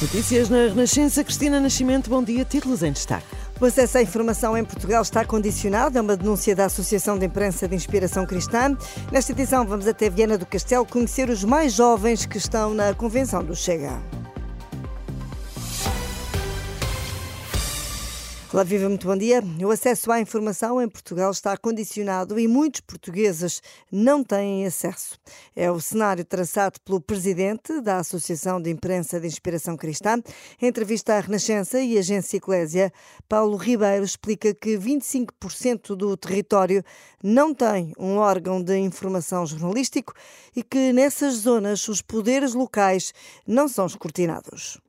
Notícias na Renascença. Cristina Nascimento, bom dia. Títulos em destaque. O acesso à informação em Portugal está condicionado a uma denúncia da Associação de Imprensa de Inspiração Cristã. Nesta edição, vamos até Viana do Castelo conhecer os mais jovens que estão na Convenção do Chega. Olá, viva, muito bom dia. O acesso à informação em Portugal está condicionado e muitos portugueses não têm acesso. É o cenário traçado pelo presidente da Associação de Imprensa de Inspiração Cristã. Em entrevista à Renascença e Agência Eclésia, Paulo Ribeiro explica que 25% do território não tem um órgão de informação jornalístico e que nessas zonas os poderes locais não são escrutinados.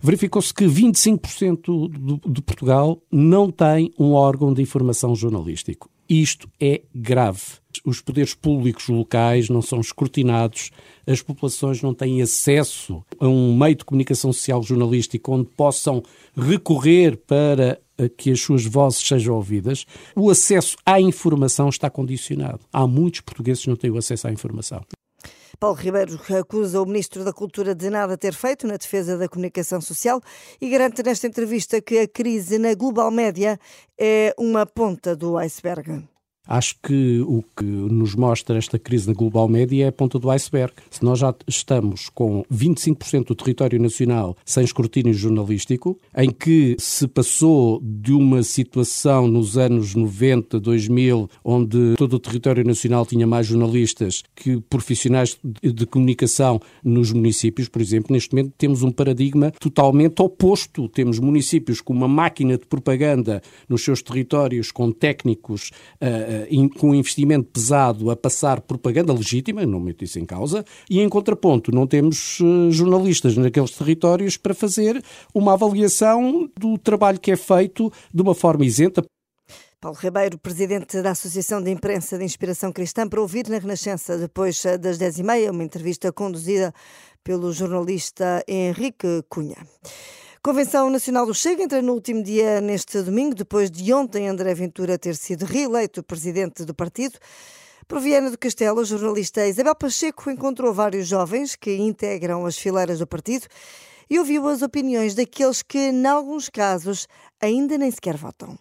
Verificou-se que 25% de Portugal não tem um órgão de informação jornalístico. Isto é grave. Os poderes públicos locais não são escrutinados, as populações não têm acesso a um meio de comunicação social jornalístico onde possam recorrer para que as suas vozes sejam ouvidas. O acesso à informação está condicionado. Há muitos portugueses que não têm o acesso à informação. Paulo Ribeiro acusa o Ministro da Cultura de nada ter feito na defesa da comunicação social e garante nesta entrevista que a crise na Global Média é uma ponta do iceberg. Acho que o que nos mostra esta crise na global média é a ponta do iceberg. Se nós já estamos com 25% do território nacional sem escrutínio jornalístico, em que se passou de uma situação nos anos 90, 2000, onde todo o território nacional tinha mais jornalistas que profissionais de comunicação nos municípios, por exemplo, neste momento temos um paradigma totalmente oposto. Temos municípios com uma máquina de propaganda nos seus territórios, com técnicos. Uh, uh, com um investimento pesado a passar propaganda legítima, não meto isso em causa, e em contraponto não temos uh, jornalistas naqueles territórios para fazer uma avaliação do trabalho que é feito de uma forma isenta. Paulo Ribeiro, presidente da Associação de Imprensa de Inspiração Cristã, para ouvir na Renascença depois das 10h30, uma entrevista conduzida pelo jornalista Henrique Cunha. Convenção Nacional do Chega entra no último dia neste domingo, depois de ontem André Ventura ter sido reeleito presidente do partido. Por Viana do Castelo, a jornalista Isabel Pacheco encontrou vários jovens que integram as fileiras do partido e ouviu as opiniões daqueles que, em alguns casos, ainda nem sequer votam.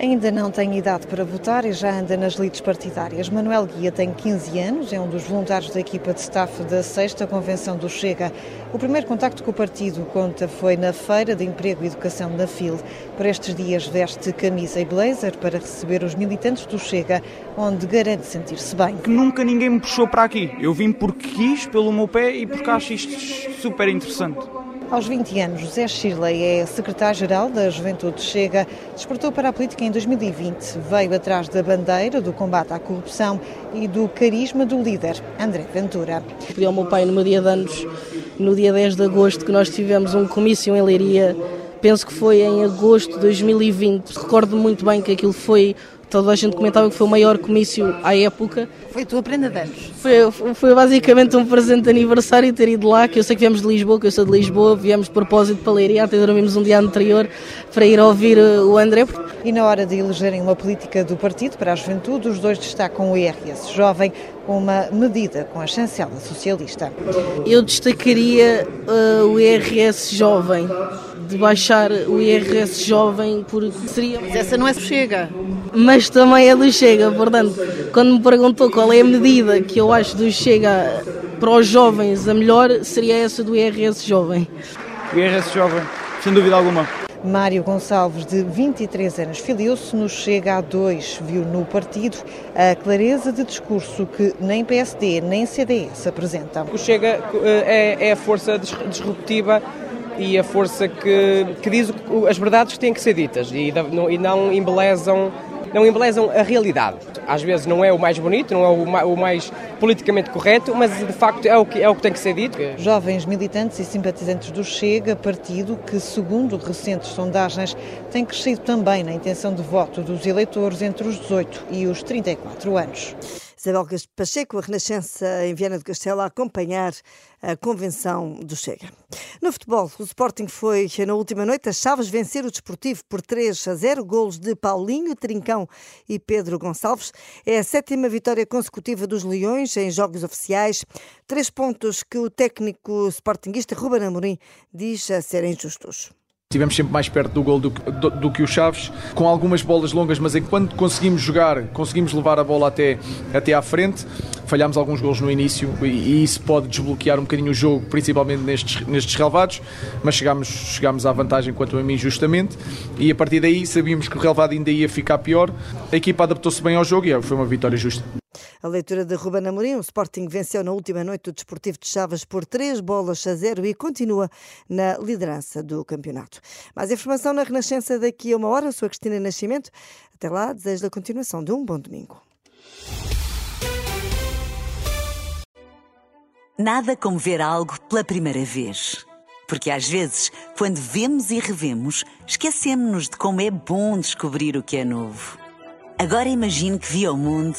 Ainda não tem idade para votar e já anda nas lides partidárias. Manuel Guia tem 15 anos, é um dos voluntários da equipa de staff da 6 Convenção do Chega. O primeiro contacto com o partido, conta, foi na Feira de Emprego e Educação na FIL. Por estes dias veste camisa e blazer para receber os militantes do Chega, onde garante sentir-se bem. Que nunca ninguém me puxou para aqui. Eu vim porque quis, pelo meu pé e porque acho isto super interessante. Aos 20 anos, José Shirley é secretário-geral da Juventude Chega. Despertou para a política em 2020. Veio atrás da bandeira do combate à corrupção e do carisma do líder, André Ventura. Pedi ao meu pai no meu dia de anos, no dia 10 de agosto, que nós tivemos um comício em Leiria. Penso que foi em agosto de 2020. Recordo muito bem que aquilo foi toda a gente comentava que foi o maior comício à época. Foi a tua prenda de anos? Foi, foi basicamente um presente de aniversário ter ido lá, que eu sei que viemos de Lisboa, que eu sou de Lisboa, viemos de propósito para Leiria, até dormimos um dia anterior para ir ouvir eh, o André. E na hora de elegerem uma política do partido para a juventude, os dois destacam o IRS Jovem, uma medida com a chancela socialista. Eu destacaria uh, o IRS Jovem, de baixar o IRS Jovem, porque seria... Mas essa não é Chega. Mas também é do Chega, portanto, quando me perguntou qual é a medida que eu acho do Chega para os jovens a melhor, seria essa do IRS Jovem. O IRS Jovem, sem dúvida alguma. Mário Gonçalves, de 23 anos, filiou-se no Chega a 2, viu no partido a clareza de discurso que nem PSD nem CDS apresentam. O Chega eh, é, é a força disruptiva e a força que, que diz as verdades que têm que ser ditas e não, e não embelezam não embelezam a realidade. às vezes não é o mais bonito, não é o mais politicamente correto, mas de facto é o que, é o que tem que ser dito. Jovens militantes e simpatizantes do Chega, partido que, segundo recentes sondagens, tem crescido também na intenção de voto dos eleitores entre os 18 e os 34 anos. Isabel Pacheco, a Renascença em Viana do Castelo, a acompanhar a convenção do Chega. No futebol, o Sporting foi na última noite a Chaves vencer o Desportivo por 3 a 0, golos de Paulinho, Trincão e Pedro Gonçalves. É a sétima vitória consecutiva dos Leões em jogos oficiais, três pontos que o técnico sportinguista Ruben Amorim diz a serem justos. Estivemos sempre mais perto do gol do, do, do, que o Chaves, com algumas bolas longas, mas enquanto conseguimos jogar, conseguimos levar a bola até, até à frente, falhámos alguns gols no início e, e, isso pode desbloquear um bocadinho o jogo, principalmente nestes, nestes relevados, mas chegámos, chegámos à vantagem quanto a mim justamente e a partir daí sabíamos que o relevado ainda ia ficar pior. A equipa adaptou-se bem ao jogo e foi uma vitória justa. A leitura de Ruben Amorim, o Sporting venceu na última noite o Desportivo de Chaves por três bolas a zero e continua na liderança do campeonato. Mais informação na Renascença daqui a uma hora. Sou a Cristina Nascimento. Até lá, desejo a continuação de um bom domingo. Nada como ver algo pela primeira vez. Porque às vezes, quando vemos e revemos, esquecemos-nos de como é bom descobrir o que é novo. Agora imagine que viu o mundo